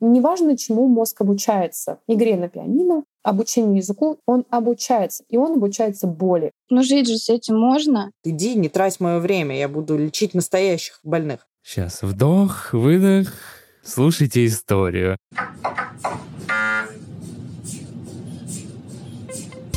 Неважно, чему мозг обучается. Игре на пианино, обучению языку, он обучается, и он обучается боли. Но жить же с этим можно. Иди, не трать мое время, я буду лечить настоящих больных. Сейчас вдох, выдох, слушайте историю.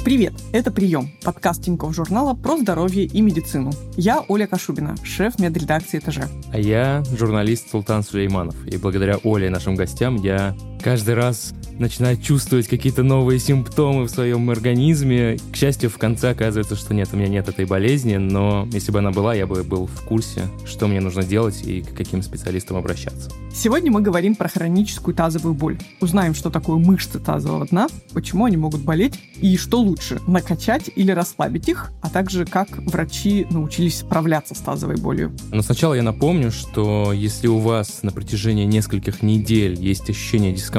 Привет, это «Прием» — подкаст Тинькофф журнала про здоровье и медицину. Я Оля Кашубина, шеф медредакции «Этаже». А я журналист Султан Сулейманов. И благодаря Оле и нашим гостям я каждый раз начинает чувствовать какие-то новые симптомы в своем организме. К счастью, в конце оказывается, что нет, у меня нет этой болезни, но если бы она была, я бы был в курсе, что мне нужно делать и к каким специалистам обращаться. Сегодня мы говорим про хроническую тазовую боль. Узнаем, что такое мышцы тазового дна, почему они могут болеть и что лучше, накачать или расслабить их, а также как врачи научились справляться с тазовой болью. Но сначала я напомню, что если у вас на протяжении нескольких недель есть ощущение дискомфорта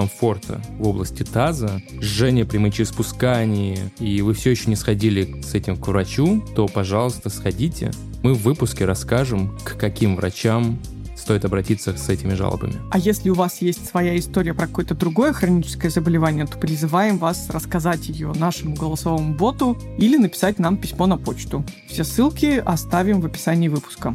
в области таза, жжение при мочеиспускании, и вы все еще не сходили с этим к врачу, то, пожалуйста, сходите. Мы в выпуске расскажем, к каким врачам стоит обратиться с этими жалобами. А если у вас есть своя история про какое-то другое хроническое заболевание, то призываем вас рассказать ее нашему голосовому боту или написать нам письмо на почту. Все ссылки оставим в описании выпуска.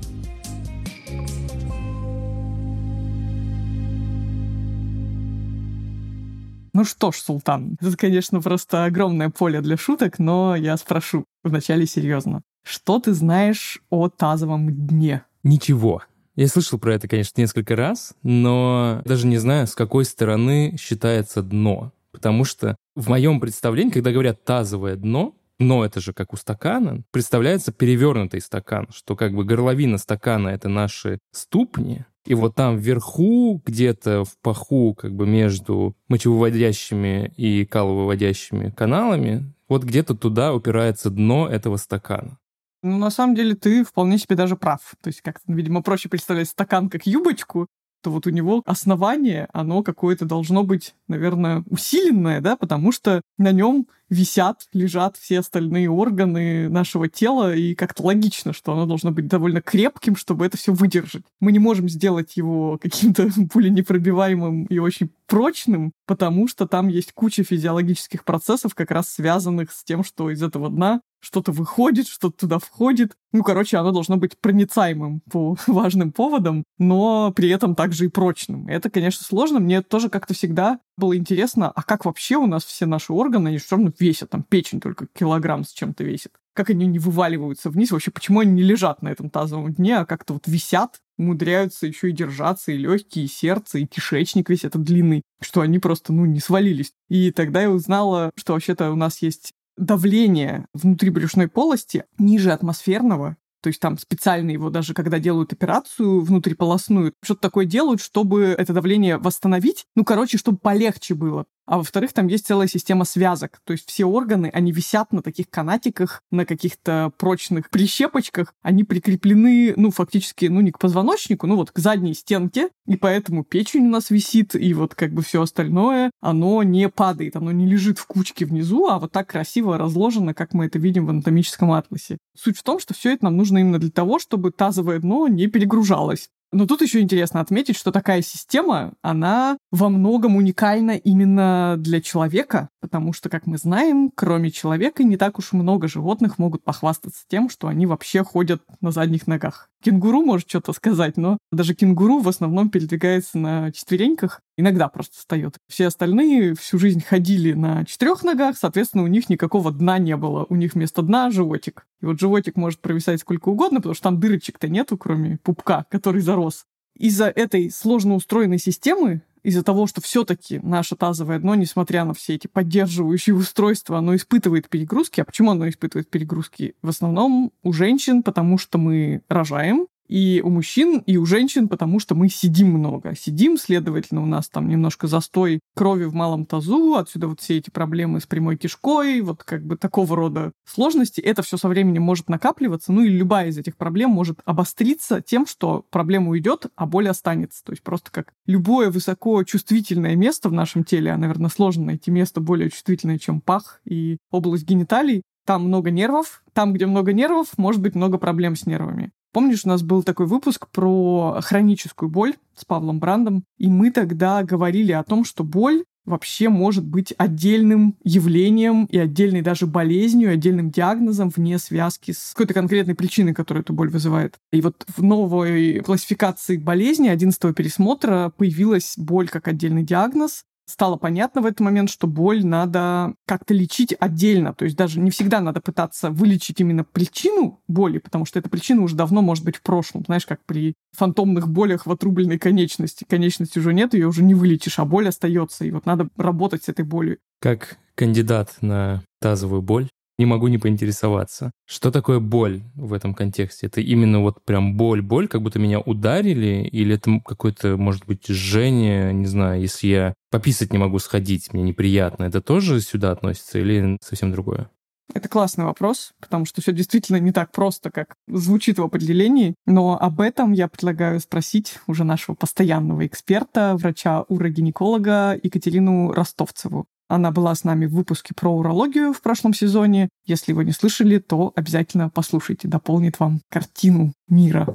Ну что ж, Султан, это, конечно, просто огромное поле для шуток, но я спрошу вначале серьезно. Что ты знаешь о тазовом дне? Ничего. Я слышал про это, конечно, несколько раз, но даже не знаю, с какой стороны считается дно. Потому что в моем представлении, когда говорят тазовое дно, но это же как у стакана, представляется перевернутый стакан, что как бы горловина стакана — это наши ступни, и вот там вверху, где-то в паху, как бы между мочевыводящими и каловыводящими каналами, вот где-то туда упирается дно этого стакана. Ну, на самом деле, ты вполне себе даже прав. То есть, как-то, видимо, проще представлять стакан как юбочку, то вот у него основание, оно какое-то должно быть, наверное, усиленное, да, потому что на нем висят, лежат все остальные органы нашего тела, и как-то логично, что оно должно быть довольно крепким, чтобы это все выдержать. Мы не можем сделать его каким-то пуленепробиваемым и очень прочным, потому что там есть куча физиологических процессов, как раз связанных с тем, что из этого дна что-то выходит, что-то туда входит. Ну, короче, оно должно быть проницаемым по важным поводам, но при этом также и прочным. Это, конечно, сложно. Мне тоже как-то всегда было интересно, а как вообще у нас все наши органы, они все равно весят, там печень только килограмм с чем-то весит. Как они не вываливаются вниз, вообще почему они не лежат на этом тазовом дне, а как-то вот висят, умудряются еще и держаться, и легкие, и сердце, и кишечник весь этот длинный, что они просто, ну, не свалились. И тогда я узнала, что вообще-то у нас есть давление внутри брюшной полости ниже атмосферного, то есть там специально его даже, когда делают операцию внутриполосную, что-то такое делают, чтобы это давление восстановить. Ну, короче, чтобы полегче было а во-вторых, там есть целая система связок. То есть все органы, они висят на таких канатиках, на каких-то прочных прищепочках. Они прикреплены, ну, фактически, ну, не к позвоночнику, ну, вот к задней стенке. И поэтому печень у нас висит, и вот как бы все остальное, оно не падает, оно не лежит в кучке внизу, а вот так красиво разложено, как мы это видим в анатомическом атласе. Суть в том, что все это нам нужно именно для того, чтобы тазовое дно не перегружалось. Но тут еще интересно отметить, что такая система, она во многом уникальна именно для человека, потому что, как мы знаем, кроме человека не так уж много животных могут похвастаться тем, что они вообще ходят на задних ногах. Кенгуру может что-то сказать, но даже кенгуру в основном передвигается на четвереньках, иногда просто встает. Все остальные всю жизнь ходили на четырех ногах, соответственно, у них никакого дна не было. У них вместо дна животик. И вот животик может провисать сколько угодно, потому что там дырочек-то нету, кроме пупка, который зарос. Из-за этой сложно устроенной системы из-за того, что все-таки наше тазовое дно, несмотря на все эти поддерживающие устройства, оно испытывает перегрузки. А почему оно испытывает перегрузки? В основном у женщин, потому что мы рожаем, и у мужчин, и у женщин, потому что мы сидим много. Сидим, следовательно, у нас там немножко застой крови в малом тазу, отсюда вот все эти проблемы с прямой кишкой, вот как бы такого рода сложности. Это все со временем может накапливаться, ну и любая из этих проблем может обостриться тем, что проблема уйдет, а боль останется. То есть просто как любое высоко чувствительное место в нашем теле, а, наверное, сложно найти место более чувствительное, чем пах и область гениталий, там много нервов, там, где много нервов, может быть много проблем с нервами. Помнишь, у нас был такой выпуск про хроническую боль с Павлом Брандом, и мы тогда говорили о том, что боль вообще может быть отдельным явлением и отдельной даже болезнью, отдельным диагнозом вне связки с какой-то конкретной причиной, которая эту боль вызывает. И вот в новой классификации болезни 11 пересмотра появилась боль как отдельный диагноз, стало понятно в этот момент, что боль надо как-то лечить отдельно. То есть даже не всегда надо пытаться вылечить именно причину боли, потому что эта причина уже давно может быть в прошлом. Знаешь, как при фантомных болях в отрубленной конечности. Конечности уже нет, ее уже не вылечишь, а боль остается. И вот надо работать с этой болью. Как кандидат на тазовую боль, не могу не поинтересоваться. Что такое боль в этом контексте? Это именно вот прям боль-боль, как будто меня ударили, или это какое-то, может быть, жжение, не знаю, если я пописать не могу сходить, мне неприятно, это тоже сюда относится или совсем другое? Это классный вопрос, потому что все действительно не так просто, как звучит в определении. Но об этом я предлагаю спросить уже нашего постоянного эксперта, врача-урогинеколога Екатерину Ростовцеву. Она была с нами в выпуске про урологию в прошлом сезоне. Если вы не слышали, то обязательно послушайте, дополнит вам картину мира.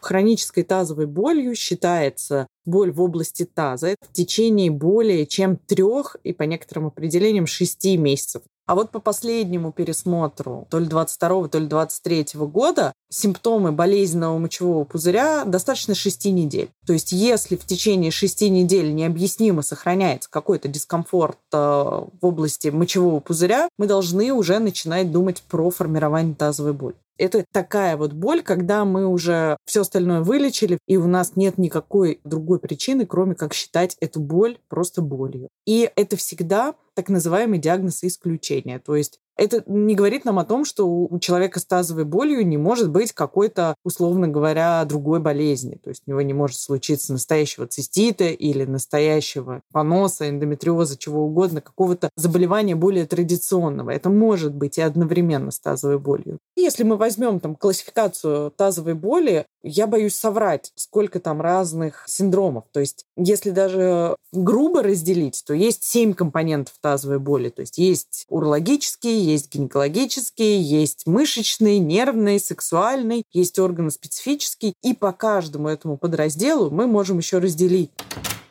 Хронической тазовой болью считается боль в области таза в течение более чем трех и по некоторым определениям шести месяцев. А вот по последнему пересмотру, то ли 22 то ли 23 года, симптомы болезненного мочевого пузыря достаточно 6 недель. То есть если в течение 6 недель необъяснимо сохраняется какой-то дискомфорт э, в области мочевого пузыря, мы должны уже начинать думать про формирование тазовой боли. Это такая вот боль, когда мы уже все остальное вылечили, и у нас нет никакой другой причины, кроме как считать эту боль просто болью. И это всегда так называемый диагноз исключения. То есть это не говорит нам о том, что у человека с тазовой болью не может быть какой-то, условно говоря, другой болезни. То есть у него не может случиться настоящего цистита или настоящего поноса, эндометриоза, чего угодно, какого-то заболевания более традиционного. Это может быть и одновременно с тазовой болью. Если мы возьмем там классификацию тазовой боли, я боюсь соврать, сколько там разных синдромов. То есть, если даже грубо разделить, то есть семь компонентов тазовой боли. То есть, есть урологический, есть гинекологический, есть мышечный, нервный, сексуальный, есть органоспецифический. И по каждому этому подразделу мы можем еще разделить.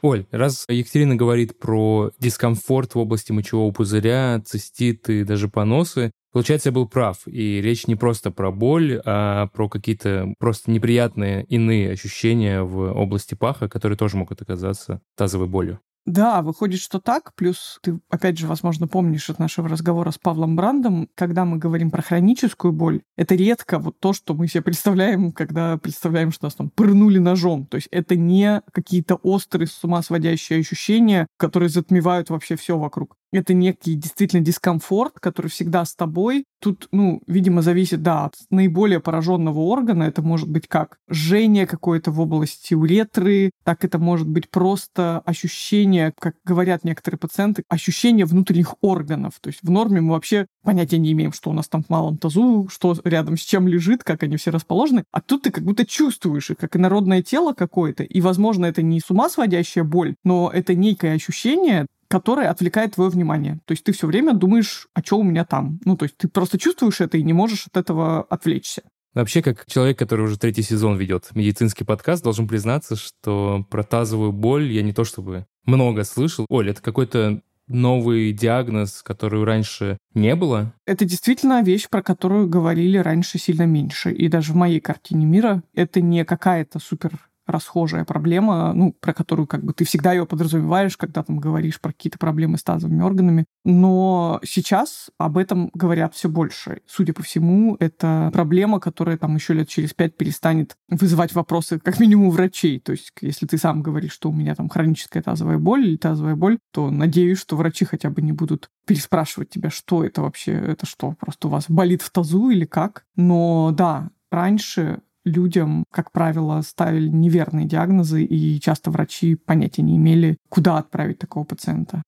Оль, раз Екатерина говорит про дискомфорт в области мочевого пузыря, циститы, даже поносы, Получается, я был прав, и речь не просто про боль, а про какие-то просто неприятные иные ощущения в области паха, которые тоже могут оказаться тазовой болью. Да, выходит, что так. Плюс ты, опять же, возможно, помнишь от нашего разговора с Павлом Брандом, когда мы говорим про хроническую боль, это редко вот то, что мы себе представляем, когда представляем, что нас там пырнули ножом. То есть это не какие-то острые, с ума сводящие ощущения, которые затмевают вообще все вокруг это некий действительно дискомфорт, который всегда с тобой. Тут, ну, видимо, зависит, да, от наиболее пораженного органа. Это может быть как жжение какое-то в области уретры, так это может быть просто ощущение, как говорят некоторые пациенты, ощущение внутренних органов. То есть в норме мы вообще понятия не имеем, что у нас там в малом тазу, что рядом с чем лежит, как они все расположены. А тут ты как будто чувствуешь их, как инородное тело какое-то. И, возможно, это не с ума сводящая боль, но это некое ощущение, которое отвлекает твое внимание. То есть ты все время думаешь, а что у меня там. Ну, то есть ты просто чувствуешь это и не можешь от этого отвлечься. Вообще, как человек, который уже третий сезон ведет медицинский подкаст, должен признаться, что про тазовую боль я не то чтобы много слышал. Оля, это какой-то новый диагноз, который раньше не было? Это действительно вещь, про которую говорили раньше сильно меньше. И даже в моей картине мира это не какая-то супер расхожая проблема, ну, про которую как бы ты всегда ее подразумеваешь, когда там говоришь про какие-то проблемы с тазовыми органами. Но сейчас об этом говорят все больше. Судя по всему, это проблема, которая там еще лет через пять перестанет вызывать вопросы как минимум врачей. То есть, если ты сам говоришь, что у меня там хроническая тазовая боль или тазовая боль, то надеюсь, что врачи хотя бы не будут переспрашивать тебя, что это вообще, это что, просто у вас болит в тазу или как. Но да, раньше людям, как правило, ставили неверные диагнозы, и часто врачи понятия не имели, куда отправить такого пациента.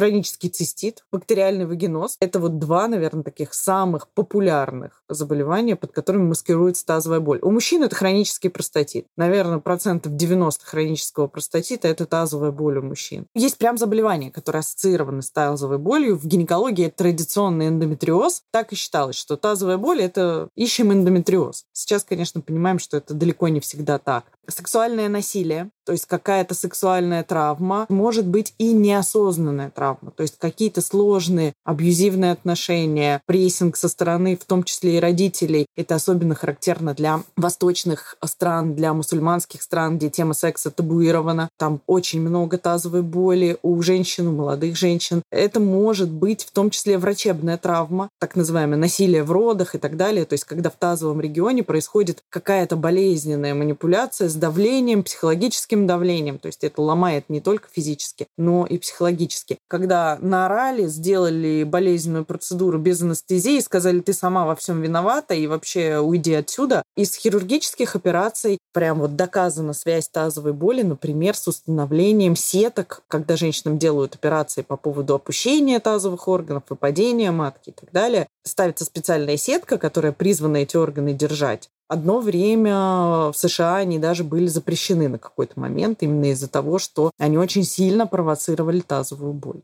Хронический цистит, бактериальный вагиноз. Это вот два, наверное, таких самых популярных заболевания, под которыми маскируется тазовая боль. У мужчин это хронический простатит. Наверное, процентов 90 хронического простатита – это тазовая боль у мужчин. Есть прям заболевания, которые ассоциированы с тазовой болью. В гинекологии это традиционный эндометриоз. Так и считалось, что тазовая боль – это ищем эндометриоз. Сейчас, конечно, понимаем, что это далеко не всегда так. Сексуальное насилие, то есть какая-то сексуальная травма, может быть и неосознанная травма, то есть какие-то сложные абьюзивные отношения, прессинг со стороны, в том числе и родителей. Это особенно характерно для восточных стран, для мусульманских стран, где тема секса табуирована. Там очень много тазовой боли у женщин, у молодых женщин. Это может быть в том числе врачебная травма, так называемое насилие в родах и так далее. То есть когда в тазовом регионе происходит какая-то болезненная манипуляция с давлением, психологическим давлением. То есть это ломает не только физически, но и психологически. Когда наорали, сделали болезненную процедуру без анестезии, сказали, ты сама во всем виновата и вообще уйди отсюда. Из хирургических операций прям вот доказана связь тазовой боли, например, с установлением сеток, когда женщинам делают операции по поводу опущения тазовых органов, выпадения матки и так далее. Ставится специальная сетка, которая призвана эти органы держать. Одно время в США они даже были запрещены на какой-то момент именно из-за того, что они очень сильно провоцировали тазовую боль.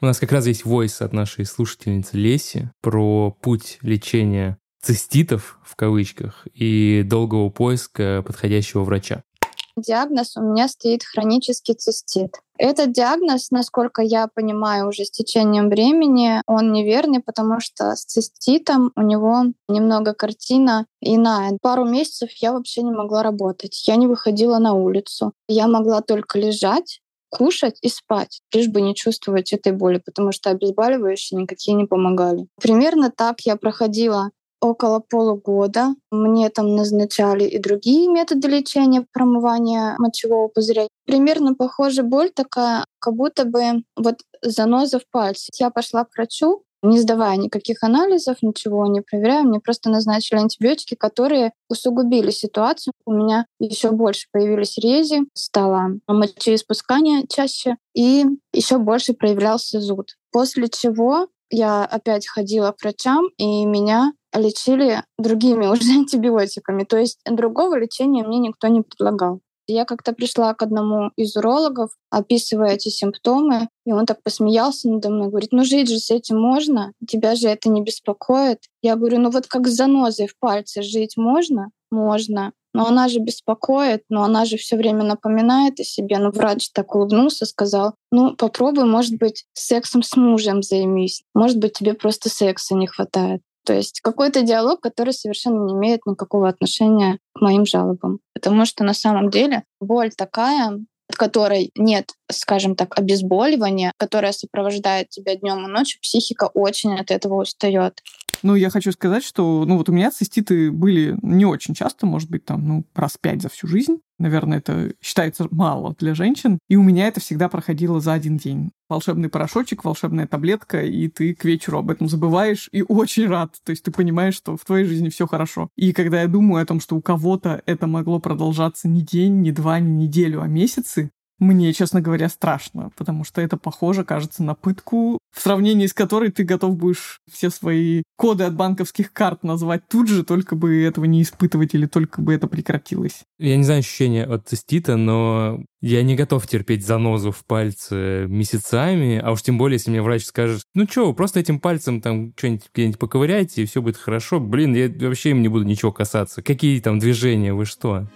У нас как раз есть войс от нашей слушательницы Леси про путь лечения циститов в кавычках и долгого поиска подходящего врача. Диагноз у меня стоит хронический цистит. Этот диагноз, насколько я понимаю, уже с течением времени, он неверный, потому что с циститом у него немного картина иная. Пару месяцев я вообще не могла работать. Я не выходила на улицу. Я могла только лежать, кушать и спать, лишь бы не чувствовать этой боли, потому что обезболивающие никакие не помогали. Примерно так я проходила около полугода. Мне там назначали и другие методы лечения промывания мочевого пузыря. Примерно похожая боль такая, как будто бы вот заноза в пальце. Я пошла к врачу, не сдавая никаких анализов, ничего не проверяя, мне просто назначили антибиотики, которые усугубили ситуацию. У меня еще больше появились рези, стало мочеиспускание чаще, и еще больше проявлялся зуд. После чего я опять ходила к врачам, и меня лечили другими уже антибиотиками. То есть другого лечения мне никто не предлагал. Я как-то пришла к одному из урологов, описывая эти симптомы, и он так посмеялся надо мной, говорит, ну жить же с этим можно, тебя же это не беспокоит. Я говорю, ну вот как с занозой в пальце жить можно? Можно. Но она же беспокоит, но она же все время напоминает о себе. Но врач так улыбнулся, сказал, ну попробуй, может быть, сексом с мужем займись. Может быть, тебе просто секса не хватает. То есть какой-то диалог, который совершенно не имеет никакого отношения к моим жалобам. Потому что на самом деле боль такая, в которой нет, скажем так, обезболивания, которая сопровождает тебя днем и ночью, психика очень от этого устает. Ну, я хочу сказать, что, ну, вот у меня циститы были не очень часто, может быть, там, ну, раз пять за всю жизнь. Наверное, это считается мало для женщин. И у меня это всегда проходило за один день. Волшебный порошочек, волшебная таблетка, и ты к вечеру об этом забываешь и очень рад. То есть ты понимаешь, что в твоей жизни все хорошо. И когда я думаю о том, что у кого-то это могло продолжаться не день, не два, не неделю, а месяцы, мне, честно говоря, страшно, потому что это похоже, кажется, на пытку, в сравнении с которой ты готов будешь все свои коды от банковских карт назвать тут же, только бы этого не испытывать или только бы это прекратилось. Я не знаю ощущения от цистита, но я не готов терпеть занозу в пальце месяцами, а уж тем более, если мне врач скажет, ну что, просто этим пальцем там что-нибудь где-нибудь поковыряйте, и все будет хорошо. Блин, я вообще им не буду ничего касаться. Какие там движения, вы что?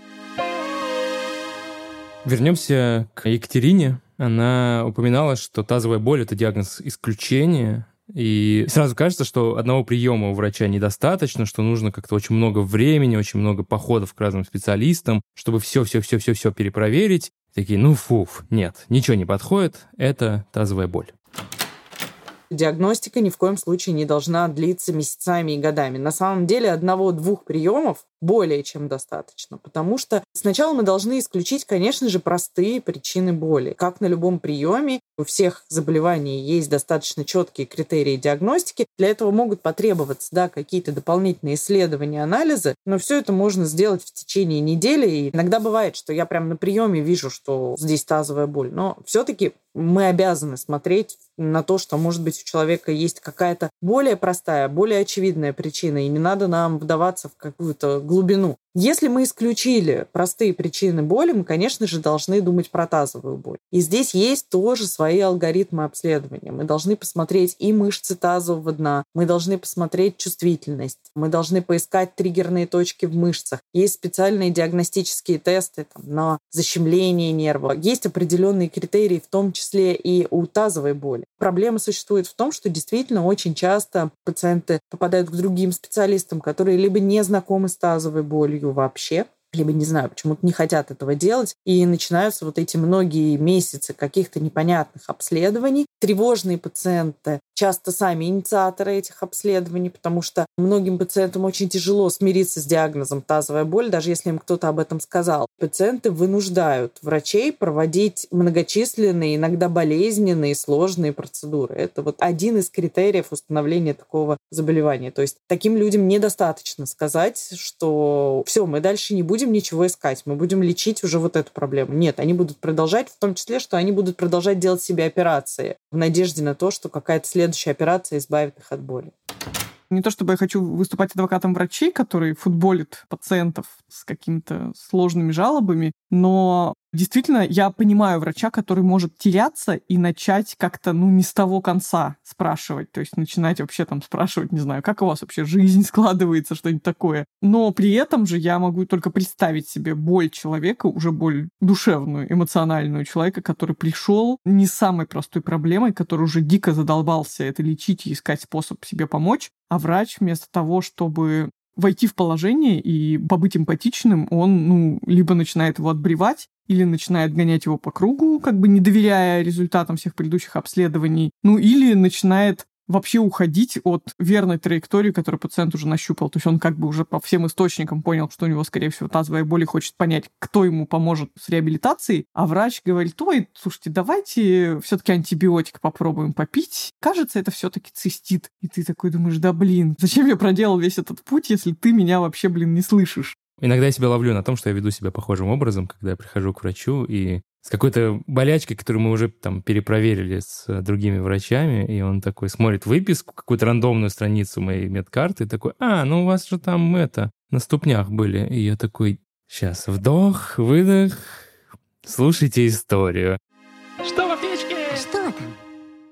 Вернемся к Екатерине. Она упоминала, что тазовая боль — это диагноз исключения, и сразу кажется, что одного приема у врача недостаточно, что нужно как-то очень много времени, очень много походов к разным специалистам, чтобы все-все-все-все-все перепроверить. Такие, ну фуф, нет, ничего не подходит, это тазовая боль. Диагностика ни в коем случае не должна длиться месяцами и годами. На самом деле одного-двух приемов более чем достаточно, потому что сначала мы должны исключить, конечно же, простые причины боли. Как на любом приеме, у всех заболеваний есть достаточно четкие критерии диагностики. Для этого могут потребоваться да, какие-то дополнительные исследования, анализы, но все это можно сделать в течение недели. И иногда бывает, что я прям на приеме вижу, что здесь тазовая боль, но все-таки мы обязаны смотреть на то, что, может быть, у человека есть какая-то более простая, более очевидная причина, и не надо нам вдаваться в какую-то глубину. Если мы исключили простые причины боли, мы, конечно же, должны думать про тазовую боль. И здесь есть тоже свои алгоритмы обследования. Мы должны посмотреть и мышцы тазового дна, мы должны посмотреть чувствительность, мы должны поискать триггерные точки в мышцах. Есть специальные диагностические тесты там, на защемление нерва. Есть определенные критерии, в том числе и у тазовой боли. Проблема существует в том, что действительно очень часто пациенты попадают к другим специалистам, которые либо не знакомы с тазовой болью, вообще, либо, не знаю, почему-то не хотят этого делать, и начинаются вот эти многие месяцы каких-то непонятных обследований. Тревожные пациенты часто сами инициаторы этих обследований, потому что многим пациентам очень тяжело смириться с диагнозом тазовая боль, даже если им кто-то об этом сказал. Пациенты вынуждают врачей проводить многочисленные, иногда болезненные, сложные процедуры. Это вот один из критериев установления такого заболевания. То есть таким людям недостаточно сказать, что все, мы дальше не будем ничего искать, мы будем лечить уже вот эту проблему. Нет, они будут продолжать, в том числе, что они будут продолжать делать себе операции в надежде на то, что какая-то следующая операция избавит их от боли. Не то чтобы я хочу выступать адвокатом врачей, которые футболят пациентов с какими-то сложными жалобами, но действительно я понимаю врача, который может теряться и начать как-то, ну, не с того конца спрашивать. То есть начинать вообще там спрашивать, не знаю, как у вас вообще жизнь складывается, что-нибудь такое. Но при этом же я могу только представить себе боль человека, уже боль душевную, эмоциональную человека, который пришел не с самой простой проблемой, который уже дико задолбался это лечить и искать способ себе помочь, а врач вместо того, чтобы войти в положение и побыть эмпатичным, он, ну, либо начинает его отбревать, или начинает гонять его по кругу, как бы не доверяя результатам всех предыдущих обследований, ну или начинает вообще уходить от верной траектории, которую пациент уже нащупал. То есть он как бы уже по всем источникам понял, что у него, скорее всего, тазовая боль и хочет понять, кто ему поможет с реабилитацией. А врач говорит, ой, слушайте, давайте все-таки антибиотик попробуем попить. Кажется, это все-таки цистит. И ты такой думаешь, да блин, зачем я проделал весь этот путь, если ты меня вообще, блин, не слышишь? Иногда я себя ловлю на том, что я веду себя похожим образом, когда я прихожу к врачу и с какой-то болячкой, которую мы уже там перепроверили с другими врачами, и он такой смотрит выписку, какую-то рандомную страницу моей медкарты, и такой, а, ну у вас же там это, на ступнях были. И я такой, сейчас, вдох, выдох, слушайте историю. Что в аптечке? Что там?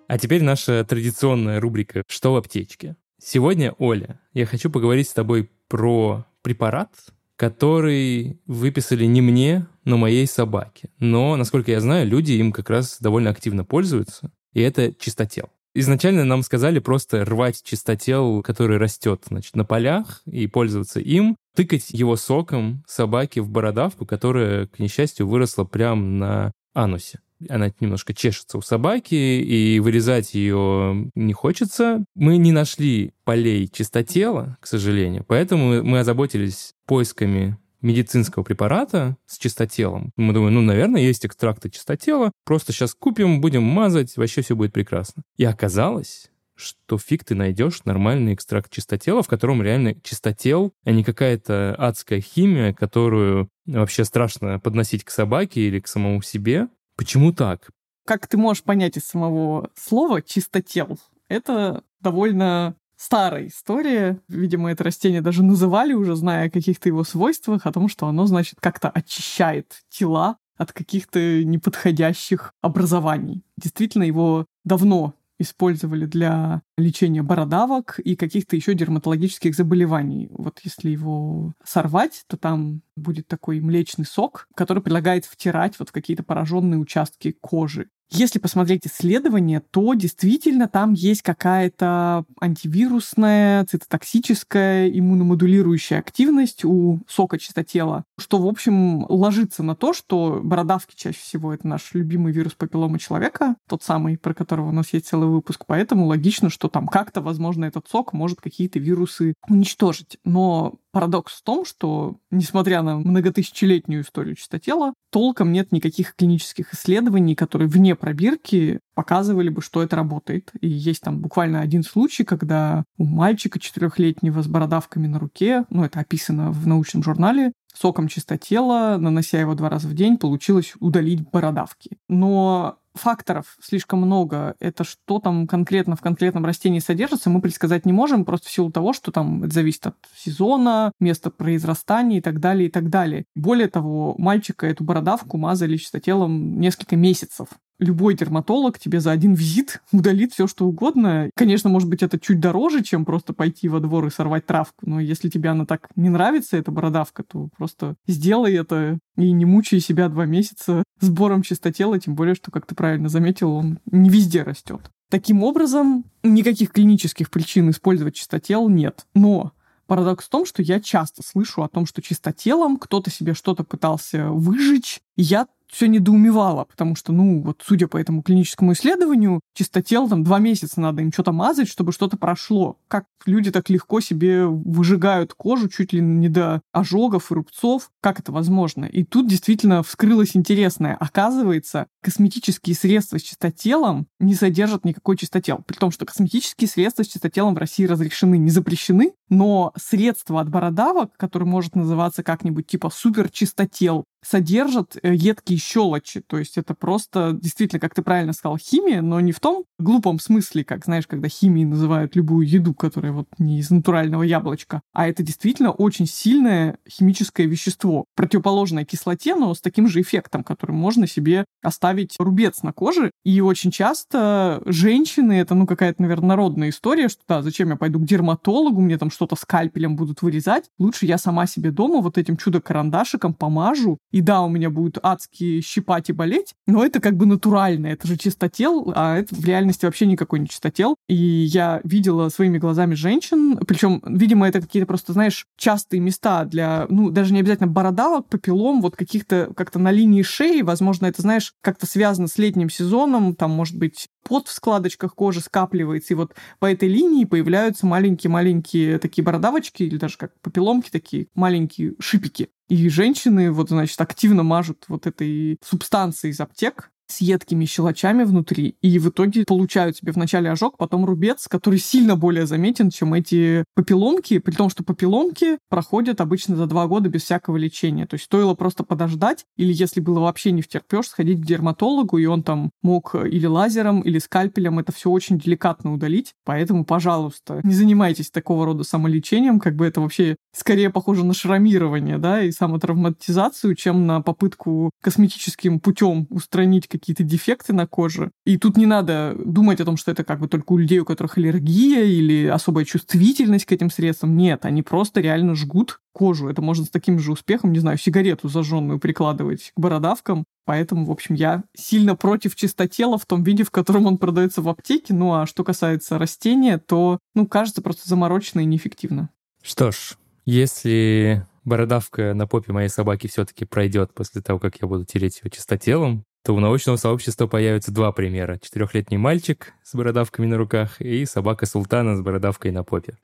А теперь наша традиционная рубрика «Что в аптечке?». Сегодня, Оля, я хочу поговорить с тобой про препарат, который выписали не мне, но моей собаке. Но, насколько я знаю, люди им как раз довольно активно пользуются, и это чистотел. Изначально нам сказали просто рвать чистотел, который растет значит, на полях, и пользоваться им, тыкать его соком собаке в бородавку, которая, к несчастью, выросла прямо на анусе она немножко чешется у собаки, и вырезать ее не хочется. Мы не нашли полей чистотела, к сожалению, поэтому мы озаботились поисками медицинского препарата с чистотелом. Мы думаем, ну, наверное, есть экстракты чистотела, просто сейчас купим, будем мазать, вообще все будет прекрасно. И оказалось, что фиг ты найдешь нормальный экстракт чистотела, в котором реально чистотел, а не какая-то адская химия, которую вообще страшно подносить к собаке или к самому себе. Почему так? Как ты можешь понять из самого слова «чистотел»? Это довольно старая история. Видимо, это растение даже называли уже, зная о каких-то его свойствах, о том, что оно, значит, как-то очищает тела от каких-то неподходящих образований. Действительно, его давно использовали для лечения бородавок и каких-то еще дерматологических заболеваний. Вот если его сорвать, то там будет такой млечный сок, который предлагает втирать вот в какие-то пораженные участки кожи. Если посмотреть исследования, то действительно там есть какая-то антивирусная, цитотоксическая, иммуномодулирующая активность у сока чистотела, что, в общем, ложится на то, что бородавки чаще всего это наш любимый вирус папиллома человека, тот самый, про которого у нас есть целый выпуск, поэтому логично, что там как-то, возможно, этот сок может какие-то вирусы уничтожить. Но Парадокс в том, что, несмотря на многотысячелетнюю историю чистотела, толком нет никаких клинических исследований, которые вне пробирки показывали бы, что это работает. И есть там буквально один случай, когда у мальчика четырехлетнего с бородавками на руке, ну, это описано в научном журнале, соком чистотела, нанося его два раза в день, получилось удалить бородавки. Но факторов слишком много. Это что там конкретно в конкретном растении содержится, мы предсказать не можем, просто в силу того, что там это зависит от сезона, места произрастания и так далее, и так далее. Более того, мальчика эту бородавку мазали чистотелом несколько месяцев любой дерматолог тебе за один визит удалит все, что угодно. Конечно, может быть, это чуть дороже, чем просто пойти во двор и сорвать травку, но если тебе она так не нравится, эта бородавка, то просто сделай это и не мучай себя два месяца сбором чистотела, тем более, что, как ты правильно заметил, он не везде растет. Таким образом, никаких клинических причин использовать чистотел нет. Но Парадокс в том, что я часто слышу о том, что чистотелом кто-то себе что-то пытался выжечь. Я все недоумевала, потому что, ну, вот судя по этому клиническому исследованию, чистотел там два месяца надо им что-то мазать, чтобы что-то прошло. Как люди так легко себе выжигают кожу чуть ли не до ожогов и рубцов? Как это возможно? И тут действительно вскрылось интересное. Оказывается, косметические средства с чистотелом не содержат никакой чистотел. При том, что косметические средства с чистотелом в России разрешены, не запрещены, но средство от бородавок, которое может называться как-нибудь типа супер чистотел, содержат э, едкие щелочи. То есть это просто, действительно, как ты правильно сказал, химия, но не в том глупом смысле, как, знаешь, когда химией называют любую еду, которая вот не из натурального яблочка, а это действительно очень сильное химическое вещество, противоположное кислоте, но с таким же эффектом, который можно себе оставить рубец на коже. И очень часто женщины, это, ну, какая-то, наверное, народная история, что да, зачем я пойду к дерматологу, мне там что-то скальпелем будут вырезать, лучше я сама себе дома вот этим чудо-карандашиком помажу, и да, у меня будет адски щипать и болеть, но это как бы натурально, это же чистотел, а это в реальности вообще никакой не чистотел. И я видела своими глазами женщин, причем, видимо, это какие-то просто, знаешь, частые места для, ну, даже не обязательно бородавок, попелом, вот каких-то как-то на линии шеи, возможно, это, знаешь, как-то связано с летним сезоном, там, может быть, пот в складочках кожи скапливается, и вот по этой линии появляются маленькие-маленькие такие бородавочки, или даже как попеломки такие, маленькие шипики. И женщины вот, значит, активно мажут вот этой субстанцией из аптек, с едкими щелочами внутри, и в итоге получают себе вначале ожог, потом рубец, который сильно более заметен, чем эти папилломки, при том, что папилломки проходят обычно за два года без всякого лечения. То есть стоило просто подождать, или если было вообще не втерпешь, сходить к дерматологу, и он там мог или лазером, или скальпелем это все очень деликатно удалить. Поэтому, пожалуйста, не занимайтесь такого рода самолечением, как бы это вообще скорее похоже на шрамирование, да, и самотравматизацию, чем на попытку косметическим путем устранить какие-то дефекты на коже. И тут не надо думать о том, что это как бы только у людей, у которых аллергия или особая чувствительность к этим средствам. Нет, они просто реально жгут кожу. Это можно с таким же успехом, не знаю, сигарету зажженную прикладывать к бородавкам. Поэтому, в общем, я сильно против чистотела в том виде, в котором он продается в аптеке. Ну а что касается растения, то, ну, кажется просто заморочено и неэффективно. Что ж, если бородавка на попе моей собаки все-таки пройдет после того, как я буду тереть ее чистотелом, то у научного сообщества появятся два примера. Четырехлетний мальчик с бородавками на руках и собака султана с бородавкой на попе.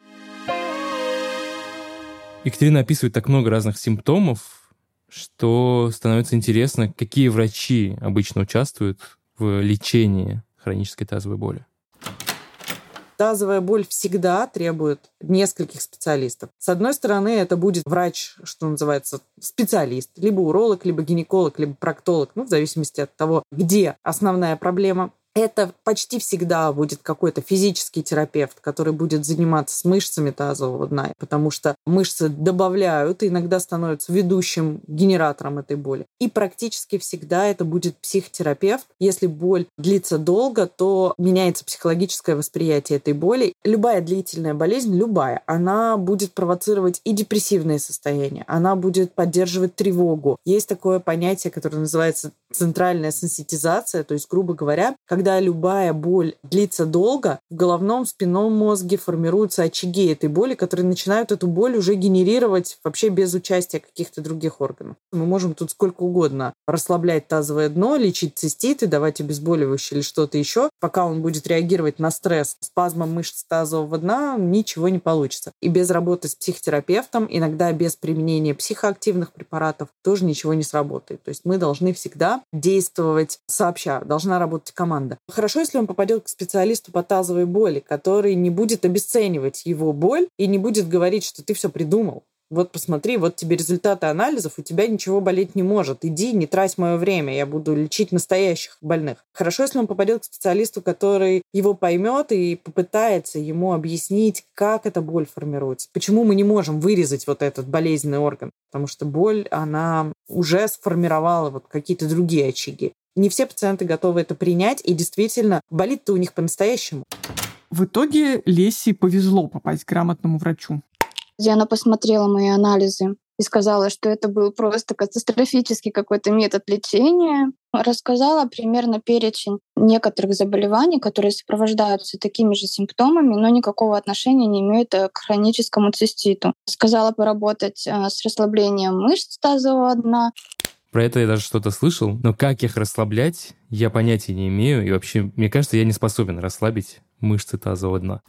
Екатерина описывает так много разных симптомов, что становится интересно, какие врачи обычно участвуют в лечении хронической тазовой боли. Тазовая боль всегда требует нескольких специалистов. С одной стороны, это будет врач, что называется, специалист, либо уролог, либо гинеколог, либо проктолог, ну, в зависимости от того, где основная проблема это почти всегда будет какой-то физический терапевт, который будет заниматься с мышцами тазового дна, потому что мышцы добавляют и иногда становятся ведущим генератором этой боли. И практически всегда это будет психотерапевт. Если боль длится долго, то меняется психологическое восприятие этой боли. Любая длительная болезнь, любая, она будет провоцировать и депрессивные состояния, она будет поддерживать тревогу. Есть такое понятие, которое называется центральная сенситизация, то есть, грубо говоря, когда любая боль длится долго, в головном спинном мозге формируются очаги этой боли, которые начинают эту боль уже генерировать вообще без участия каких-то других органов. Мы можем тут сколько угодно расслаблять тазовое дно, лечить циститы, давать обезболивающие или что-то еще. Пока он будет реагировать на стресс спазмом мышц тазового дна, ничего не получится. И без работы с психотерапевтом, иногда без применения психоактивных препаратов, тоже ничего не сработает. То есть мы должны всегда действовать сообща, должна работать команда. Хорошо, если он попадет к специалисту по тазовой боли, который не будет обесценивать его боль и не будет говорить, что ты все придумал вот посмотри, вот тебе результаты анализов, у тебя ничего болеть не может. Иди, не трать мое время, я буду лечить настоящих больных. Хорошо, если он попадет к специалисту, который его поймет и попытается ему объяснить, как эта боль формируется. Почему мы не можем вырезать вот этот болезненный орган? Потому что боль, она уже сформировала вот какие-то другие очаги. Не все пациенты готовы это принять, и действительно, болит-то у них по-настоящему. В итоге Лесе повезло попасть к грамотному врачу где она посмотрела мои анализы и сказала, что это был просто катастрофический какой-то метод лечения. Рассказала примерно перечень некоторых заболеваний, которые сопровождаются такими же симптомами, но никакого отношения не имеют к хроническому циститу. Сказала поработать э, с расслаблением мышц тазового дна. Про это я даже что-то слышал, но как их расслаблять, я понятия не имею. И вообще, мне кажется, я не способен расслабить мышцы тазового дна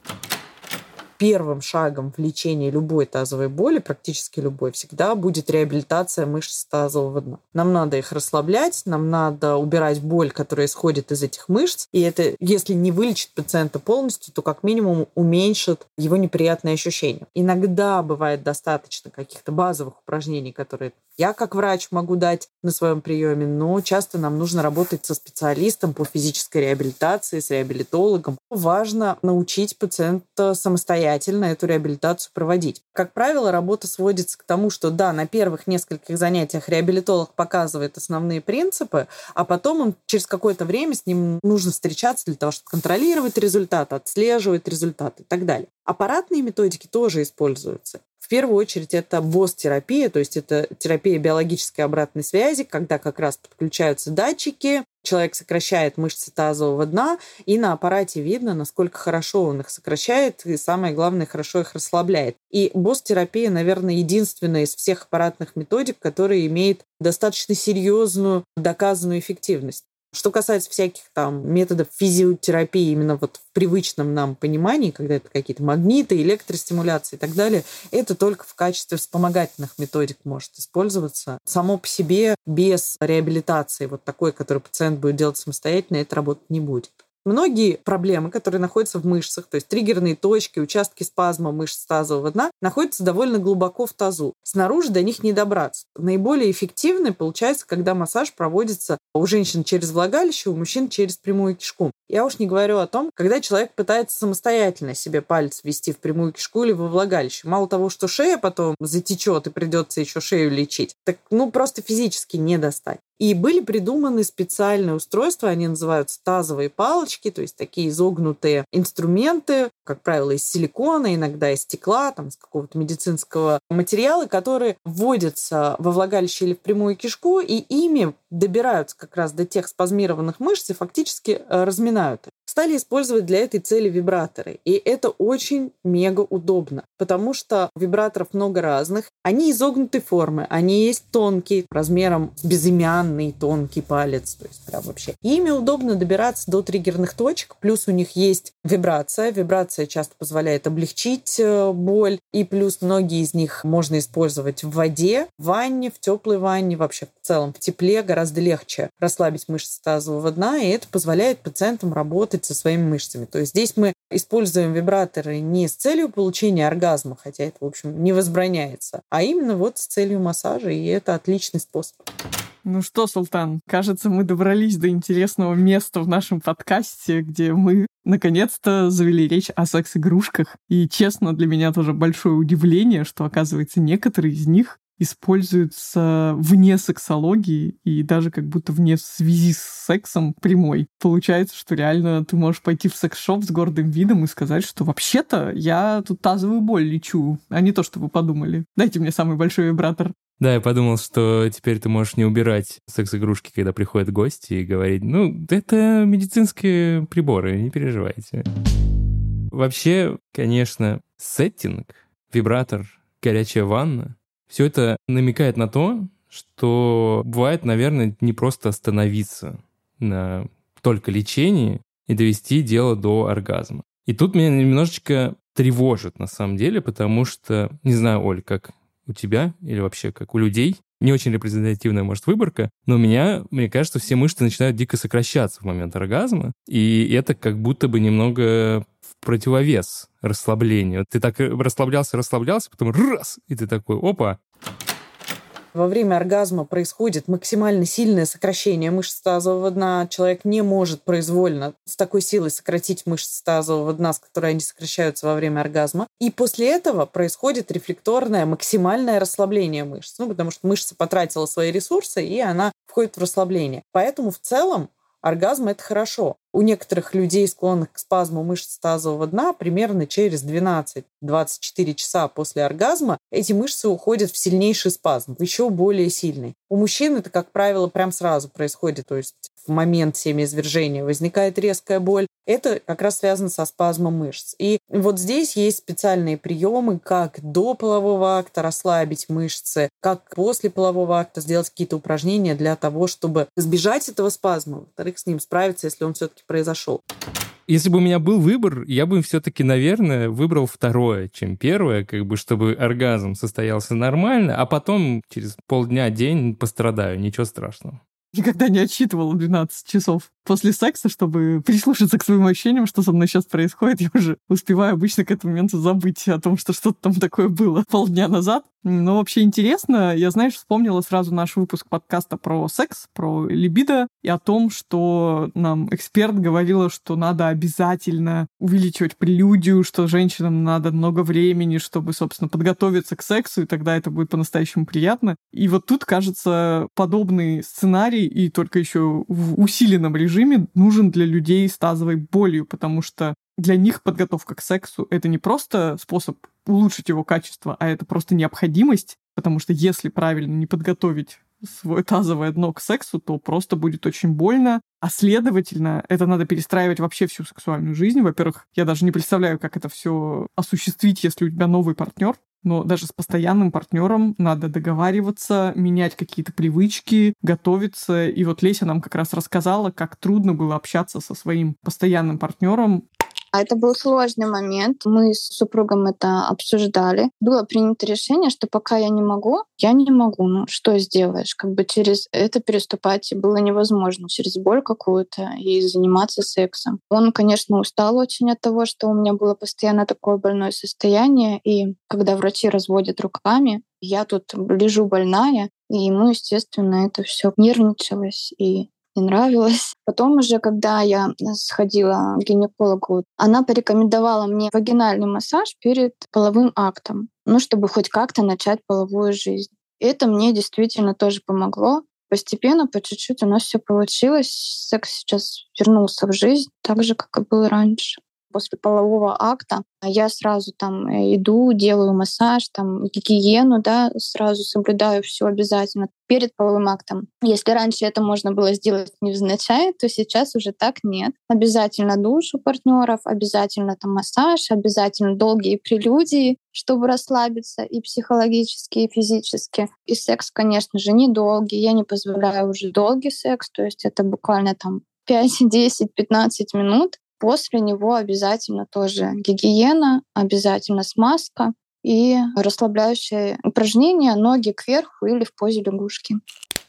первым шагом в лечении любой тазовой боли, практически любой, всегда будет реабилитация мышц тазового дна. Нам надо их расслаблять, нам надо убирать боль, которая исходит из этих мышц. И это, если не вылечит пациента полностью, то как минимум уменьшит его неприятные ощущения. Иногда бывает достаточно каких-то базовых упражнений, которые я как врач могу дать на своем приеме, но часто нам нужно работать со специалистом по физической реабилитации, с реабилитологом. Важно научить пациента самостоятельно эту реабилитацию проводить. Как правило, работа сводится к тому, что да, на первых нескольких занятиях реабилитолог показывает основные принципы, а потом он через какое-то время с ним нужно встречаться для того, чтобы контролировать результаты, отслеживать результаты и так далее. Аппаратные методики тоже используются. В первую очередь это БОС-терапия, то есть это терапия биологической обратной связи, когда как раз подключаются датчики, человек сокращает мышцы тазового дна, и на аппарате видно, насколько хорошо он их сокращает, и самое главное, хорошо их расслабляет. И БОС-терапия, наверное, единственная из всех аппаратных методик, которая имеет достаточно серьезную доказанную эффективность. Что касается всяких там методов физиотерапии именно вот в привычном нам понимании, когда это какие-то магниты, электростимуляции и так далее, это только в качестве вспомогательных методик может использоваться. Само по себе без реабилитации вот такой, которую пациент будет делать самостоятельно, это работать не будет. Многие проблемы, которые находятся в мышцах, то есть триггерные точки, участки спазма мышц тазового дна, находятся довольно глубоко в тазу. Снаружи до них не добраться. Наиболее эффективный получается, когда массаж проводится у женщин через влагалище, у мужчин через прямую кишку. Я уж не говорю о том, когда человек пытается самостоятельно себе палец ввести в прямую кишку или во влагалище. Мало того, что шея потом затечет и придется еще шею лечить, так ну просто физически не достать. И были придуманы специальные устройства, они называются тазовые палочки, то есть такие изогнутые инструменты, как правило, из силикона, иногда из стекла, там, из какого-то медицинского материала, которые вводятся во влагалище или в прямую кишку, и ими добираются как раз до тех спазмированных мышц и фактически э, разминают стали использовать для этой цели вибраторы. И это очень мега удобно, потому что вибраторов много разных. Они изогнутой формы, они есть тонкие, размером с безымянный тонкий палец, то есть прям вообще. Ими удобно добираться до триггерных точек, плюс у них есть вибрация. Вибрация часто позволяет облегчить э, боль, и плюс многие из них можно использовать в воде, в ванне, в теплой ванне, вообще в целом в тепле гораздо легче расслабить мышцы тазового дна, и это позволяет пациентам работать со своими мышцами. То есть здесь мы используем вибраторы не с целью получения оргазма, хотя это, в общем, не возбраняется, а именно вот с целью массажа, и это отличный способ. Ну что, Султан, кажется, мы добрались до интересного места в нашем подкасте, где мы наконец-то завели речь о секс-игрушках. И, честно, для меня тоже большое удивление, что, оказывается, некоторые из них используются вне сексологии и даже как будто вне связи с сексом прямой. Получается, что реально ты можешь пойти в секс-шоп с гордым видом и сказать, что вообще-то я тут тазовую боль лечу, а не то, что вы подумали. Дайте мне самый большой вибратор. Да, я подумал, что теперь ты можешь не убирать секс-игрушки, когда приходят гости, и говорить, ну, это медицинские приборы, не переживайте. Вообще, конечно, сеттинг, вибратор, горячая ванна все это намекает на то, что бывает, наверное, не просто остановиться на только лечении, и довести дело до оргазма. И тут меня немножечко тревожит на самом деле, потому что, не знаю, Оль, как у тебя или вообще как у людей, не очень репрезентативная, может, выборка, но у меня, мне кажется, все мышцы начинают дико сокращаться в момент оргазма, и это как будто бы немного противовес расслаблению. Ты так расслаблялся, расслаблялся, потом раз, и ты такой, опа, во время оргазма происходит максимально сильное сокращение мышц тазового дна. Человек не может произвольно с такой силой сократить мышцы тазового дна, с которой они сокращаются во время оргазма. И после этого происходит рефлекторное максимальное расслабление мышц. Ну, потому что мышца потратила свои ресурсы, и она входит в расслабление. Поэтому в целом оргазм – это хорошо. У некоторых людей, склонных к спазму мышц тазового дна, примерно через 12-24 часа после оргазма эти мышцы уходят в сильнейший спазм, еще более сильный. У мужчин это, как правило, прям сразу происходит, то есть в момент семяизвержения возникает резкая боль, это как раз связано со спазмом мышц. И вот здесь есть специальные приемы, как до полового акта расслабить мышцы, как после полового акта сделать какие-то упражнения для того, чтобы избежать этого спазма, во-вторых, с ним справиться, если он все-таки произошел. Если бы у меня был выбор, я бы все-таки, наверное, выбрал второе, чем первое, как бы, чтобы оргазм состоялся нормально, а потом через полдня, день пострадаю, ничего страшного никогда не отсчитывала 12 часов после секса, чтобы прислушаться к своим ощущениям, что со мной сейчас происходит. Я уже успеваю обычно к этому моменту забыть о том, что что-то там такое было полдня назад. Но вообще интересно, я, знаешь, вспомнила сразу наш выпуск подкаста про секс, про либидо, и о том, что нам эксперт говорила, что надо обязательно увеличивать прелюдию, что женщинам надо много времени, чтобы, собственно, подготовиться к сексу, и тогда это будет по-настоящему приятно. И вот тут, кажется, подобный сценарий, и только еще в усиленном режиме, нужен для людей с тазовой болью, потому что для них подготовка к сексу — это не просто способ улучшить его качество, а это просто необходимость, потому что если правильно не подготовить свое тазовое дно к сексу, то просто будет очень больно. А следовательно, это надо перестраивать вообще всю сексуальную жизнь. Во-первых, я даже не представляю, как это все осуществить, если у тебя новый партнер. Но даже с постоянным партнером надо договариваться, менять какие-то привычки, готовиться. И вот Леся нам как раз рассказала, как трудно было общаться со своим постоянным партнером это был сложный момент. Мы с супругом это обсуждали. Было принято решение, что пока я не могу, я не могу. Ну, что сделаешь? Как бы через это переступать было невозможно, через боль какую-то и заниматься сексом. Он, конечно, устал очень от того, что у меня было постоянно такое больное состояние. И когда врачи разводят руками, я тут лежу больная, и ему, естественно, это все нервничалось и не нравилось. Потом уже, когда я сходила к гинекологу, она порекомендовала мне вагинальный массаж перед половым актом, ну, чтобы хоть как-то начать половую жизнь. И это мне действительно тоже помогло. Постепенно, по чуть-чуть у нас все получилось. Секс сейчас вернулся в жизнь, так же, как и был раньше после полового акта я сразу там э, иду, делаю массаж, там гигиену, да, сразу соблюдаю все обязательно перед половым актом. Если раньше это можно было сделать невзначай, то сейчас уже так нет. Обязательно душ у партнеров, обязательно там массаж, обязательно долгие прелюдии, чтобы расслабиться и психологически, и физически. И секс, конечно же, недолгий. Я не позволяю уже долгий секс, то есть это буквально там 5, 10, 15 минут. После него обязательно тоже гигиена, обязательно смазка и расслабляющие упражнения, ноги кверху или в позе лягушки.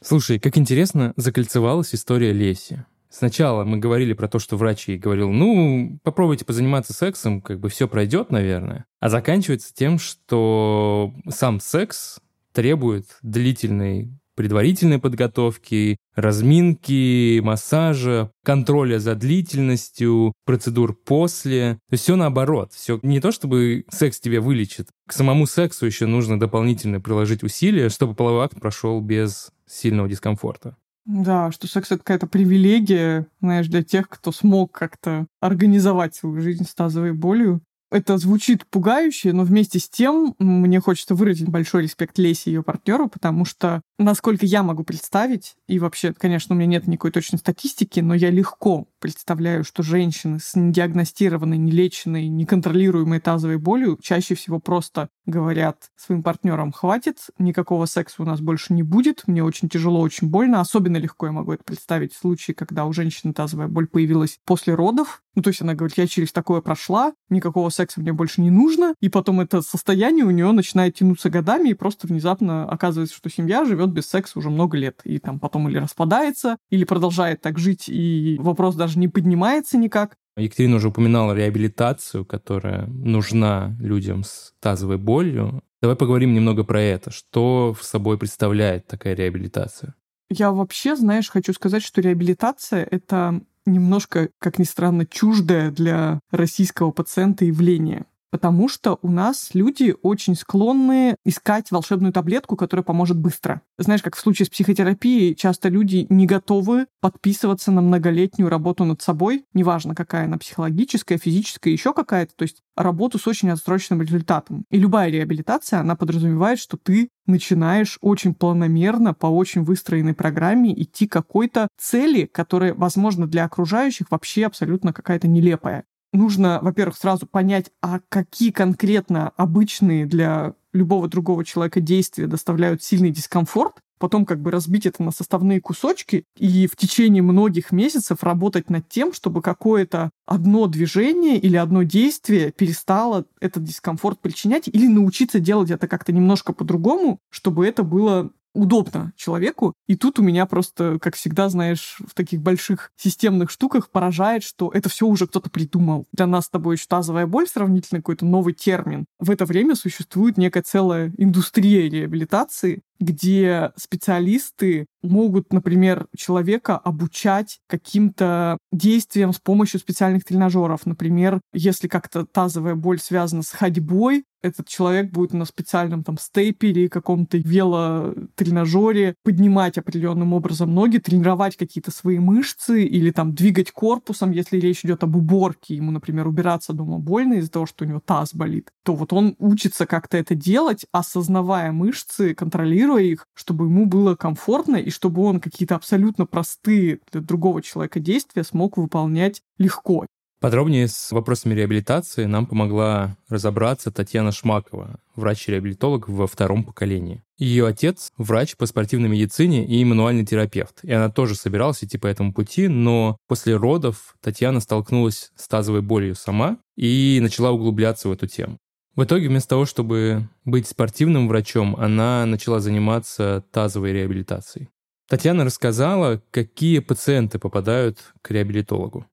Слушай, как интересно закольцевалась история Леси. Сначала мы говорили про то, что врач ей говорил, ну, попробуйте позаниматься сексом, как бы все пройдет, наверное. А заканчивается тем, что сам секс требует длительной предварительной подготовки, разминки, массажа, контроля за длительностью, процедур после. То есть все наоборот. Все не то, чтобы секс тебя вылечит. К самому сексу еще нужно дополнительно приложить усилия, чтобы половой акт прошел без сильного дискомфорта. Да, что секс это какая-то привилегия, знаешь, для тех, кто смог как-то организовать свою жизнь с тазовой болью. Это звучит пугающе, но вместе с тем мне хочется выразить большой респект Лесе и ее партнеру, потому что, насколько я могу представить, и вообще, конечно, у меня нет никакой точной статистики, но я легко представляю, что женщины с недиагностированной, нелеченной, неконтролируемой тазовой болью чаще всего просто говорят своим партнерам, хватит, никакого секса у нас больше не будет, мне очень тяжело, очень больно. Особенно легко я могу это представить в случае, когда у женщины тазовая боль появилась после родов. Ну, то есть она говорит, я через такое прошла, никакого секса мне больше не нужно. И потом это состояние у нее начинает тянуться годами, и просто внезапно оказывается, что семья живет без секса уже много лет. И там потом или распадается, или продолжает так жить, и вопрос даже не поднимается никак. Екатерина уже упоминала реабилитацию, которая нужна людям с тазовой болью. Давай поговорим немного про это. Что в собой представляет такая реабилитация? Я вообще, знаешь, хочу сказать, что реабилитация — это немножко, как ни странно, чуждое для российского пациента явление потому что у нас люди очень склонны искать волшебную таблетку, которая поможет быстро. Знаешь, как в случае с психотерапией, часто люди не готовы подписываться на многолетнюю работу над собой, неважно, какая она психологическая, физическая, еще какая-то, то есть работу с очень отсроченным результатом. И любая реабилитация, она подразумевает, что ты начинаешь очень планомерно, по очень выстроенной программе идти к какой-то цели, которая, возможно, для окружающих вообще абсолютно какая-то нелепая нужно, во-первых, сразу понять, а какие конкретно обычные для любого другого человека действия доставляют сильный дискомфорт, потом как бы разбить это на составные кусочки и в течение многих месяцев работать над тем, чтобы какое-то одно движение или одно действие перестало этот дискомфорт причинять или научиться делать это как-то немножко по-другому, чтобы это было удобно человеку. И тут у меня просто, как всегда, знаешь, в таких больших системных штуках поражает, что это все уже кто-то придумал. Для нас с тобой еще тазовая боль сравнительно какой-то новый термин. В это время существует некая целая индустрия реабилитации, где специалисты могут, например, человека обучать каким-то действиям с помощью специальных тренажеров. Например, если как-то тазовая боль связана с ходьбой, этот человек будет на специальном там стейпере, каком-то велотренажере поднимать определенным образом ноги, тренировать какие-то свои мышцы или там двигать корпусом, если речь идет об уборке, ему, например, убираться дома больно из-за того, что у него таз болит, то вот он учится как-то это делать, осознавая мышцы, контролируя их, чтобы ему было комфортно и чтобы он какие-то абсолютно простые для другого человека действия смог выполнять легко. Подробнее с вопросами реабилитации нам помогла разобраться Татьяна Шмакова, врач-реабилитолог во втором поколении. Ее отец – врач по спортивной медицине и мануальный терапевт, и она тоже собиралась идти по этому пути, но после родов Татьяна столкнулась с тазовой болью сама и начала углубляться в эту тему. В итоге вместо того, чтобы быть спортивным врачом, она начала заниматься тазовой реабилитацией. Татьяна рассказала, какие пациенты попадают к реабилитологу.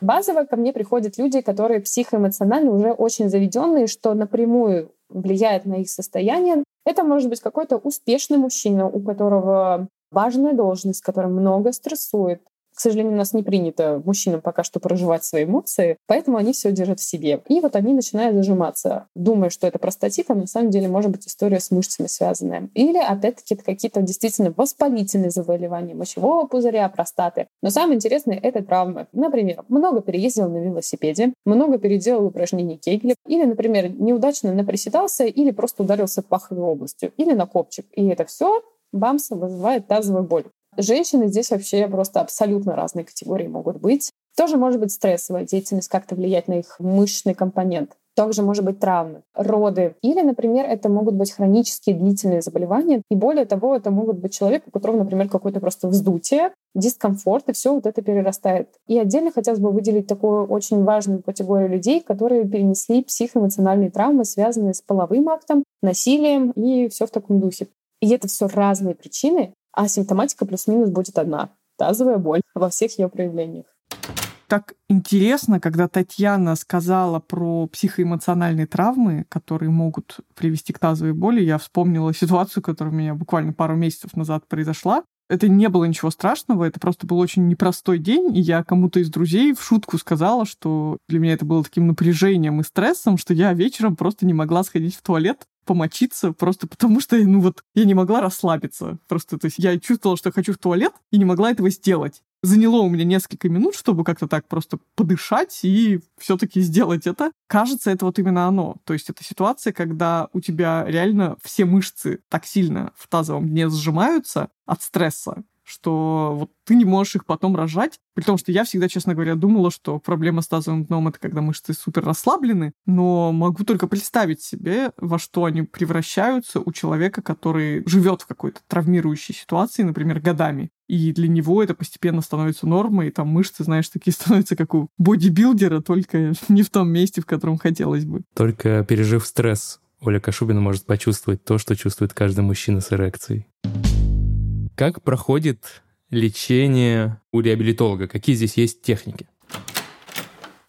Базово ко мне приходят люди, которые психоэмоционально уже очень заведенные, что напрямую влияет на их состояние. Это может быть какой-то успешный мужчина, у которого важная должность, который много стрессует, к сожалению, у нас не принято мужчинам пока что проживать свои эмоции, поэтому они все держат в себе. И вот они начинают зажиматься, думая, что это простатит, а на самом деле может быть история с мышцами связанная. Или, опять-таки, это какие-то действительно воспалительные заболевания мочевого пузыря, простаты. Но самое интересное — это травмы. Например, много переездил на велосипеде, много переделал упражнений Кегли, или, например, неудачно наприседался или просто ударился паховой областью, или на копчик. И это все бамса вызывает тазовую боль. Женщины здесь вообще просто абсолютно разные категории могут быть. Тоже может быть стрессовая деятельность как-то влиять на их мышечный компонент. Также может быть травмы, роды. Или, например, это могут быть хронические длительные заболевания. И более того, это могут быть человек, у которого, например, какое-то просто вздутие, дискомфорт, и все вот это перерастает. И отдельно хотелось бы выделить такую очень важную категорию людей, которые перенесли психоэмоциональные травмы, связанные с половым актом, насилием и все в таком духе. И это все разные причины, а симптоматика плюс-минус будет одна — тазовая боль во всех ее проявлениях. Так интересно, когда Татьяна сказала про психоэмоциональные травмы, которые могут привести к тазовой боли, я вспомнила ситуацию, которая у меня буквально пару месяцев назад произошла. Это не было ничего страшного, это просто был очень непростой день, и я кому-то из друзей в шутку сказала, что для меня это было таким напряжением и стрессом, что я вечером просто не могла сходить в туалет, помочиться, просто потому что, ну вот, я не могла расслабиться. Просто, то есть я чувствовала, что хочу в туалет, и не могла этого сделать. Заняло у меня несколько минут, чтобы как-то так просто подышать и все-таки сделать это. Кажется, это вот именно оно. То есть это ситуация, когда у тебя реально все мышцы так сильно в тазовом дне сжимаются от стресса, что вот ты не можешь их потом рожать. При том, что я всегда, честно говоря, думала, что проблема с тазовым дном — это когда мышцы супер расслаблены, но могу только представить себе, во что они превращаются у человека, который живет в какой-то травмирующей ситуации, например, годами. И для него это постепенно становится нормой, и там мышцы, знаешь, такие становятся, как у бодибилдера, только не в том месте, в котором хотелось бы. Только пережив стресс, Оля Кашубина может почувствовать то, что чувствует каждый мужчина с эрекцией. Как проходит лечение у реабилитолога? Какие здесь есть техники?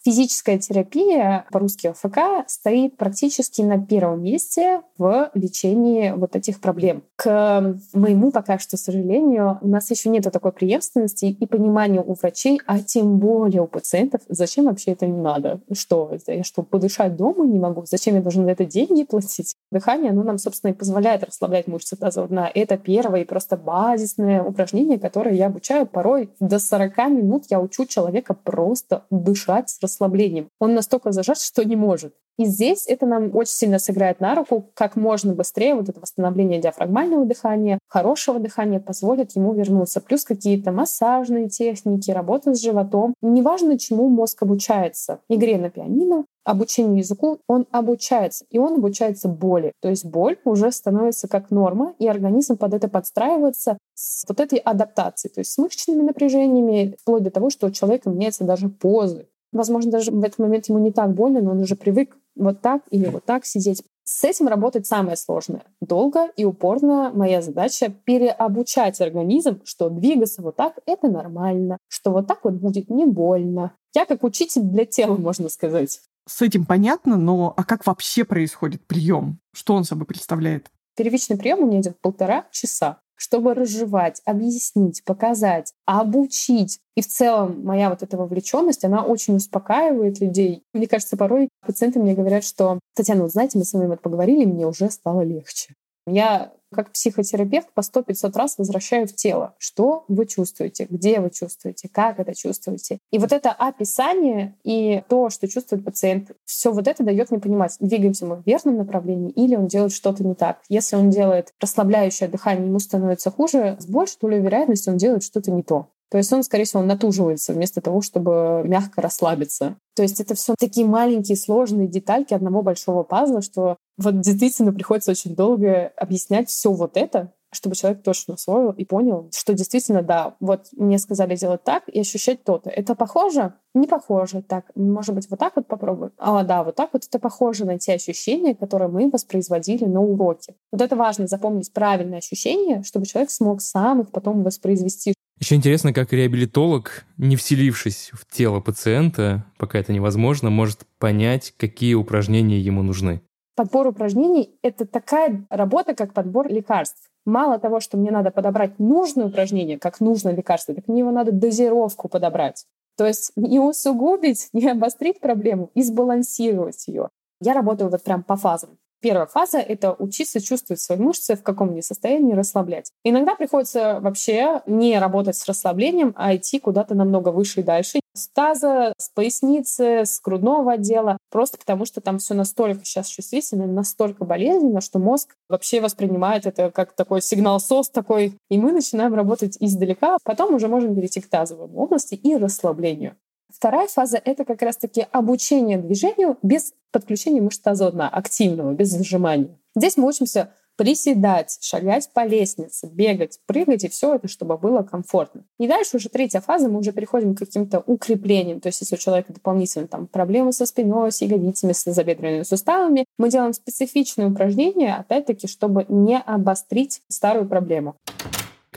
Физическая терапия, по-русски ФК, стоит практически на первом месте в лечении вот этих проблем. К моему пока что сожалению, у нас еще нет такой преемственности и понимания у врачей, а тем более у пациентов, зачем вообще это не надо? Что, я что, подышать дома не могу? Зачем я должен за это деньги платить? Дыхание, оно нам, собственно, и позволяет расслаблять мышцы тазового дна. Это первое и просто базисное упражнение, которое я обучаю порой до 40 минут. Я учу человека просто дышать с расслаблением. Он настолько зажат, что не может. И здесь это нам очень сильно сыграет на руку, как можно быстрее вот это восстановление диафрагмального дыхания, хорошего дыхания позволит ему вернуться. Плюс какие-то массажные техники, работа с животом. Неважно, чему мозг обучается. Игре на пианино, обучению языку, он обучается, и он обучается боли. То есть боль уже становится как норма, и организм под это подстраивается с вот этой адаптацией, то есть с мышечными напряжениями, вплоть до того, что у человека меняется даже позы. Возможно, даже в этот момент ему не так больно, но он уже привык вот так или вот так сидеть. С этим работать самое сложное. Долго и упорно моя задача переобучать организм, что двигаться вот так — это нормально, что вот так вот будет не больно. Я как учитель для тела, можно сказать. С этим понятно, но а как вообще происходит прием? Что он собой представляет? Первичный прием у меня идет полтора часа чтобы разжевать, объяснить, показать, обучить. И в целом моя вот эта вовлеченность, она очень успокаивает людей. Мне кажется, порой пациенты мне говорят, что Татьяна, вот знаете, мы с вами вот поговорили, мне уже стало легче. Я как психотерапевт по сто 500 раз возвращаю в тело. Что вы чувствуете, где вы чувствуете, как это чувствуете. И вот это описание и то, что чувствует пациент, все вот это дает мне понимать, двигаемся мы в верном направлении или он делает что-то не так. Если он делает расслабляющее дыхание, ему становится хуже, с большей долей вероятности он делает что-то не то. То есть он, скорее всего, натуживается вместо того, чтобы мягко расслабиться. То есть это все такие маленькие сложные детальки одного большого пазла, что вот действительно приходится очень долго объяснять все вот это, чтобы человек точно усвоил и понял, что действительно, да, вот мне сказали делать так и ощущать то-то. Это похоже? Не похоже. Так, может быть, вот так вот попробуем? А, да, вот так вот это похоже на те ощущения, которые мы воспроизводили на уроке. Вот это важно, запомнить правильные ощущения, чтобы человек смог сам их потом воспроизвести. Еще интересно, как реабилитолог, не вселившись в тело пациента, пока это невозможно, может понять, какие упражнения ему нужны. Подбор упражнений — это такая работа, как подбор лекарств. Мало того, что мне надо подобрать нужное упражнение, как нужное лекарство, так мне его надо дозировку подобрать. То есть не усугубить, не обострить проблему и сбалансировать ее. Я работаю вот прям по фазам. Первая фаза — это учиться чувствовать свои мышцы, в каком они состоянии расслаблять. Иногда приходится вообще не работать с расслаблением, а идти куда-то намного выше и дальше. С таза, с поясницы, с грудного отдела. Просто потому, что там все настолько сейчас чувствительно, настолько болезненно, что мозг вообще воспринимает это как такой сигнал СОС такой. И мы начинаем работать издалека. Потом уже можем перейти к тазовой области и расслаблению. Вторая фаза — это как раз-таки обучение движению без подключения мышц тазового дна, активного, без зажимания. Здесь мы учимся приседать, шагать по лестнице, бегать, прыгать, и все это, чтобы было комфортно. И дальше уже третья фаза, мы уже переходим к каким-то укреплениям. То есть если у человека дополнительно там проблемы со спиной, с ягодицами, с тазобедренными суставами, мы делаем специфичные упражнения, опять-таки, чтобы не обострить старую проблему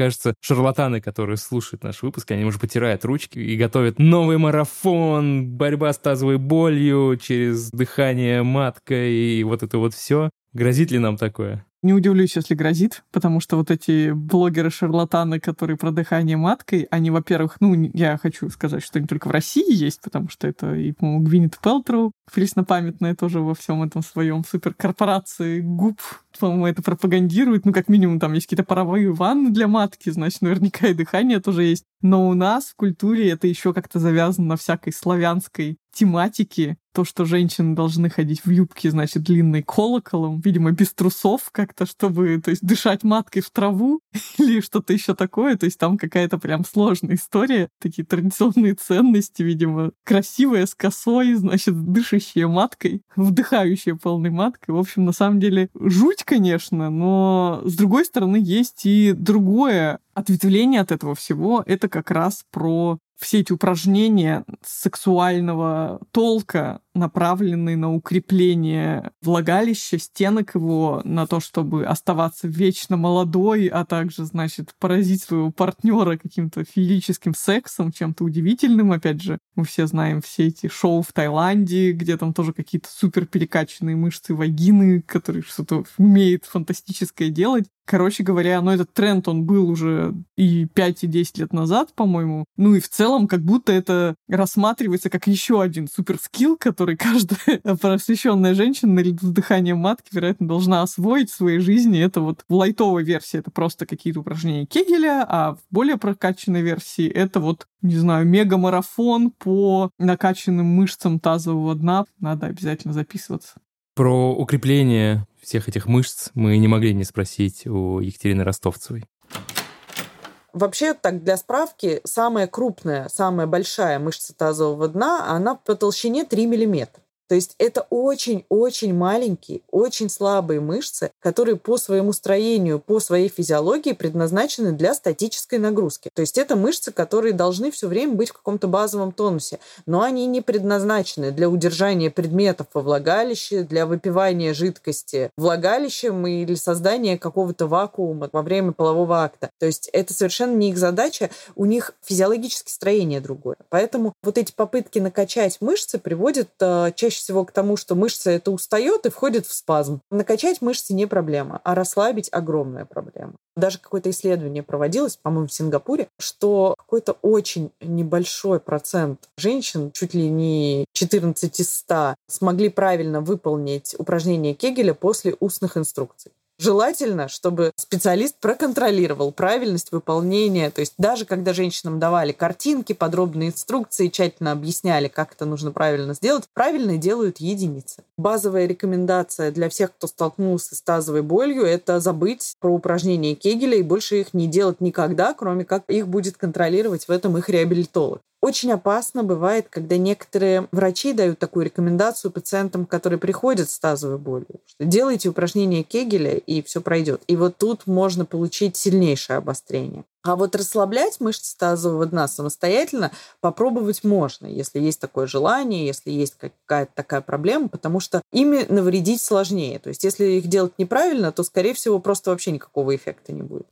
кажется, шарлатаны, которые слушают наш выпуск, они уже потирают ручки и готовят новый марафон, борьба с тазовой болью через дыхание маткой и вот это вот все. Грозит ли нам такое? Не удивлюсь, если грозит, потому что вот эти блогеры-шарлатаны, которые про дыхание маткой, они, во-первых, ну, я хочу сказать, что они только в России есть, потому что это и, по-моему, Гвинет Пелтроу, преснопамятная тоже во всем этом своем суперкорпорации губ, по-моему, это пропагандирует. Ну, как минимум, там есть какие-то паровые ванны для матки, значит, наверняка и дыхание тоже есть. Но у нас в культуре это еще как-то завязано на всякой славянской тематики. То, что женщины должны ходить в юбке, значит, длинной колоколом, видимо, без трусов как-то, чтобы, то есть, дышать маткой в траву или что-то еще такое. То есть там какая-то прям сложная история. Такие традиционные ценности, видимо, красивая с косой, значит, дышащая маткой, вдыхающая полной маткой. В общем, на самом деле, жуть, конечно, но с другой стороны, есть и другое ответвление от этого всего. Это как раз про все эти упражнения сексуального толка, направленные на укрепление влагалища, стенок его, на то, чтобы оставаться вечно молодой, а также, значит, поразить своего партнера каким-то физическим сексом, чем-то удивительным, опять же. Мы все знаем все эти шоу в Таиланде, где там тоже какие-то супер перекачанные мышцы вагины, которые что-то умеет фантастическое делать. Короче говоря, ну этот тренд, он был уже и 5, и 10 лет назад, по-моему. Ну и в целом, как будто это рассматривается как еще один суперскилл, который каждая просвещенная женщина на вдыхание матки, вероятно, должна освоить в своей жизни. Это вот в лайтовой версии это просто какие-то упражнения Кегеля, а в более прокачанной версии это вот, не знаю, мега-марафон по накачанным мышцам тазового дна. Надо обязательно записываться. Про укрепление всех этих мышц мы не могли не спросить у Екатерины Ростовцевой. Вообще, так для справки, самая крупная, самая большая мышца тазового дна, она по толщине 3 миллиметра. То есть это очень-очень маленькие, очень слабые мышцы, которые по своему строению, по своей физиологии предназначены для статической нагрузки. То есть это мышцы, которые должны все время быть в каком-то базовом тонусе, но они не предназначены для удержания предметов во влагалище, для выпивания жидкости влагалищем или создания какого-то вакуума во время полового акта. То есть это совершенно не их задача, у них физиологическое строение другое. Поэтому вот эти попытки накачать мышцы приводят э, чаще всего к тому, что мышца это устает и входит в спазм. Накачать мышцы не проблема, а расслабить огромная проблема. Даже какое-то исследование проводилось, по-моему, в Сингапуре, что какой-то очень небольшой процент женщин, чуть ли не 14 из 100, смогли правильно выполнить упражнение Кегеля после устных инструкций. Желательно, чтобы специалист проконтролировал правильность выполнения. То есть даже когда женщинам давали картинки, подробные инструкции, тщательно объясняли, как это нужно правильно сделать, правильно делают единицы. Базовая рекомендация для всех, кто столкнулся с тазовой болью, это забыть про упражнения Кегеля и больше их не делать никогда, кроме как их будет контролировать в этом их реабилитолог. Очень опасно бывает, когда некоторые врачи дают такую рекомендацию пациентам, которые приходят с тазовой болью, что делайте упражнения Кегеля, и все пройдет. И вот тут можно получить сильнейшее обострение. А вот расслаблять мышцы тазового дна самостоятельно попробовать можно, если есть такое желание, если есть какая-то такая проблема, потому что ими навредить сложнее. То есть если их делать неправильно, то, скорее всего, просто вообще никакого эффекта не будет.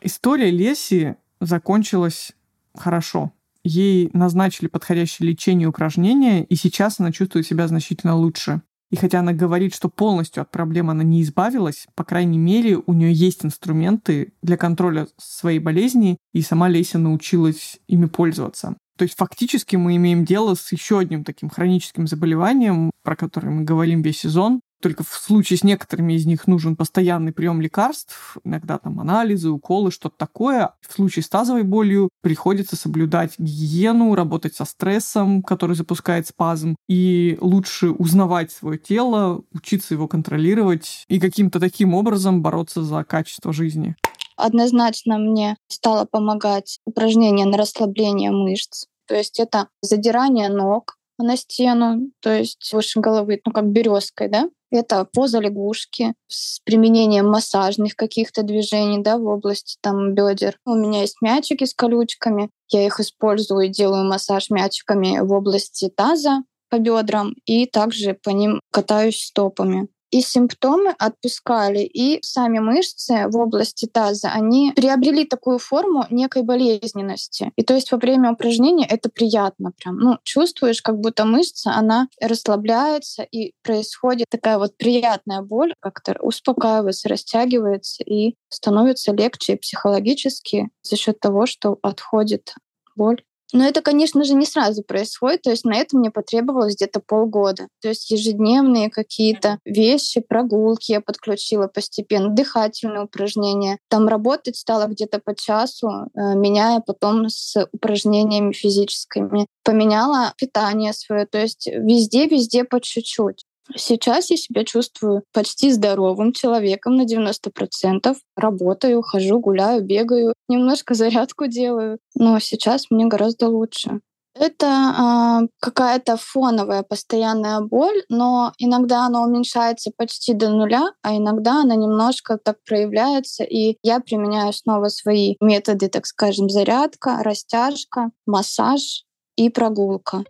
История Леси закончилась хорошо ей назначили подходящее лечение и упражнения, и сейчас она чувствует себя значительно лучше. И хотя она говорит, что полностью от проблем она не избавилась, по крайней мере, у нее есть инструменты для контроля своей болезни, и сама Леся научилась ими пользоваться. То есть фактически мы имеем дело с еще одним таким хроническим заболеванием, про которое мы говорим весь сезон, только в случае с некоторыми из них нужен постоянный прием лекарств, иногда там анализы, уколы, что-то такое. В случае с тазовой болью приходится соблюдать гигиену, работать со стрессом, который запускает спазм, и лучше узнавать свое тело, учиться его контролировать и каким-то таким образом бороться за качество жизни. Однозначно мне стало помогать упражнение на расслабление мышц. То есть это задирание ног, на стену, то есть выше головы, ну как березкой, да, это поза лягушки с применением массажных каких-то движений да, в области там, бедер. У меня есть мячики с колючками. Я их использую и делаю массаж мячиками в области таза по бедрам и также по ним катаюсь стопами и симптомы отпускали, и сами мышцы в области таза, они приобрели такую форму некой болезненности. И то есть во время упражнения это приятно прям. Ну, чувствуешь, как будто мышца, она расслабляется, и происходит такая вот приятная боль, как-то успокаивается, растягивается, и становится легче психологически за счет того, что отходит боль. Но это, конечно же, не сразу происходит. То есть на это мне потребовалось где-то полгода. То есть ежедневные какие-то вещи, прогулки я подключила постепенно, дыхательные упражнения. Там работать стало где-то по часу, э, меняя потом с упражнениями физическими. Поменяла питание свое. То есть везде-везде по чуть-чуть. Сейчас я себя чувствую почти здоровым человеком на 90%. Работаю, хожу, гуляю, бегаю, немножко зарядку делаю. Но сейчас мне гораздо лучше. Это э, какая-то фоновая постоянная боль, но иногда она уменьшается почти до нуля, а иногда она немножко так проявляется, и я применяю снова свои методы, так скажем, зарядка, растяжка, массаж и прогулка.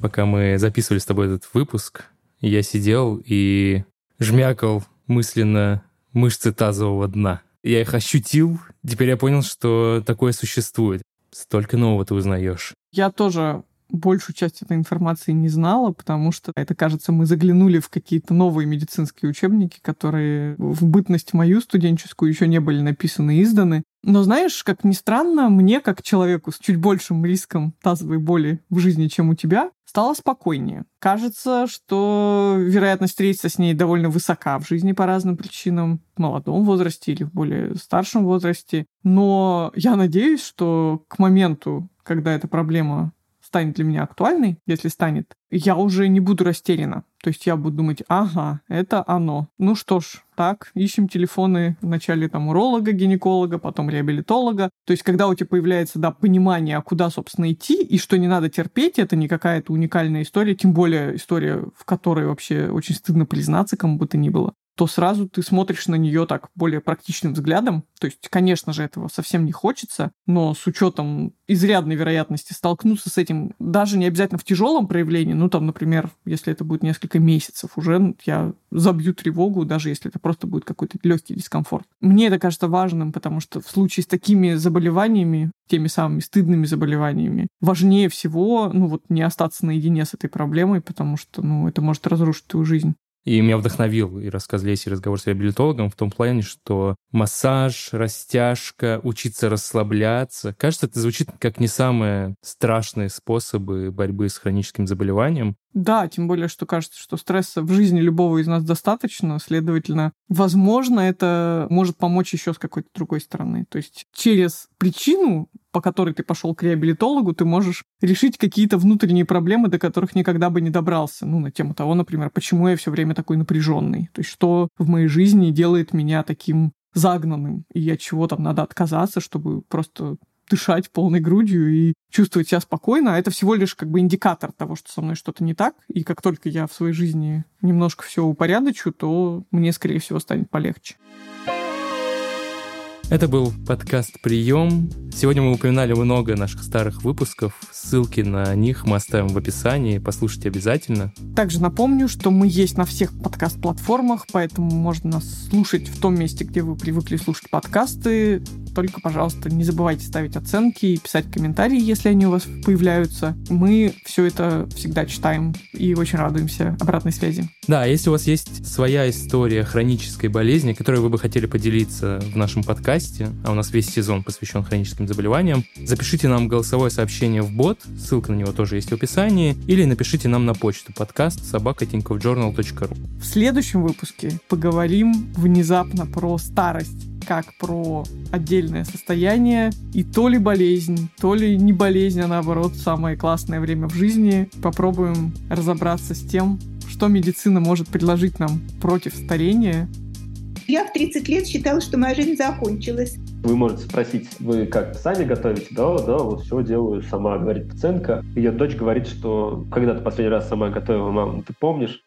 Пока мы записывали с тобой этот выпуск, я сидел и жмякал мысленно мышцы тазового дна. Я их ощутил, теперь я понял, что такое существует. Столько нового ты узнаешь. Я тоже большую часть этой информации не знала, потому что это, кажется, мы заглянули в какие-то новые медицинские учебники, которые в бытность мою студенческую еще не были написаны и изданы. Но знаешь, как ни странно, мне, как человеку с чуть большим риском тазовой боли в жизни, чем у тебя, стало спокойнее. Кажется, что вероятность встретиться с ней довольно высока в жизни по разным причинам, в молодом возрасте или в более старшем возрасте. Но я надеюсь, что к моменту, когда эта проблема станет для меня актуальной, если станет, я уже не буду растеряна. То есть я буду думать, ага, это оно. Ну что ж, так, ищем телефоны вначале там уролога, гинеколога, потом реабилитолога. То есть когда у тебя появляется, да, понимание, а куда, собственно, идти, и что не надо терпеть, это не какая-то уникальная история, тем более история, в которой вообще очень стыдно признаться кому бы то ни было то сразу ты смотришь на нее так более практичным взглядом. То есть, конечно же, этого совсем не хочется, но с учетом изрядной вероятности столкнуться с этим даже не обязательно в тяжелом проявлении, ну там, например, если это будет несколько месяцев, уже я забью тревогу, даже если это просто будет какой-то легкий дискомфорт. Мне это кажется важным, потому что в случае с такими заболеваниями, теми самыми стыдными заболеваниями, важнее всего, ну вот, не остаться наедине с этой проблемой, потому что, ну, это может разрушить твою жизнь. И меня вдохновил и рассказ Леси, и разговор с реабилитологом в том плане, что массаж, растяжка, учиться расслабляться. Кажется, это звучит как не самые страшные способы борьбы с хроническим заболеванием. Да, тем более, что кажется, что стресса в жизни любого из нас достаточно, следовательно, возможно, это может помочь еще с какой-то другой стороны. То есть через причину, по которой ты пошел к реабилитологу, ты можешь решить какие-то внутренние проблемы, до которых никогда бы не добрался. Ну, на тему того, например, почему я все время такой напряженный. То есть что в моей жизни делает меня таким загнанным, и от чего там надо отказаться, чтобы просто дышать полной грудью и чувствовать себя спокойно. А это всего лишь как бы индикатор того, что со мной что-то не так. И как только я в своей жизни немножко все упорядочу, то мне, скорее всего, станет полегче. Это был подкаст «Прием». Сегодня мы упоминали много наших старых выпусков. Ссылки на них мы оставим в описании. Послушайте обязательно. Также напомню, что мы есть на всех подкаст-платформах, поэтому можно нас слушать в том месте, где вы привыкли слушать подкасты. Только, пожалуйста, не забывайте ставить оценки и писать комментарии, если они у вас появляются. Мы все это всегда читаем и очень радуемся обратной связи. Да, если у вас есть своя история хронической болезни, которой вы бы хотели поделиться в нашем подкасте, подкасте, а у нас весь сезон посвящен хроническим заболеваниям, запишите нам голосовое сообщение в бот, ссылка на него тоже есть в описании, или напишите нам на почту подкаст собакатинковjournal.ru. В следующем выпуске поговорим внезапно про старость как про отдельное состояние, и то ли болезнь, то ли не болезнь, а наоборот самое классное время в жизни. Попробуем разобраться с тем, что медицина может предложить нам против старения, я в 30 лет считала, что моя жизнь закончилась. Вы можете спросить, вы как сами готовите? Да, да, вот все делаю сама, говорит пациентка. Ее дочь говорит, что когда ты последний раз сама готовила, мама, ты помнишь?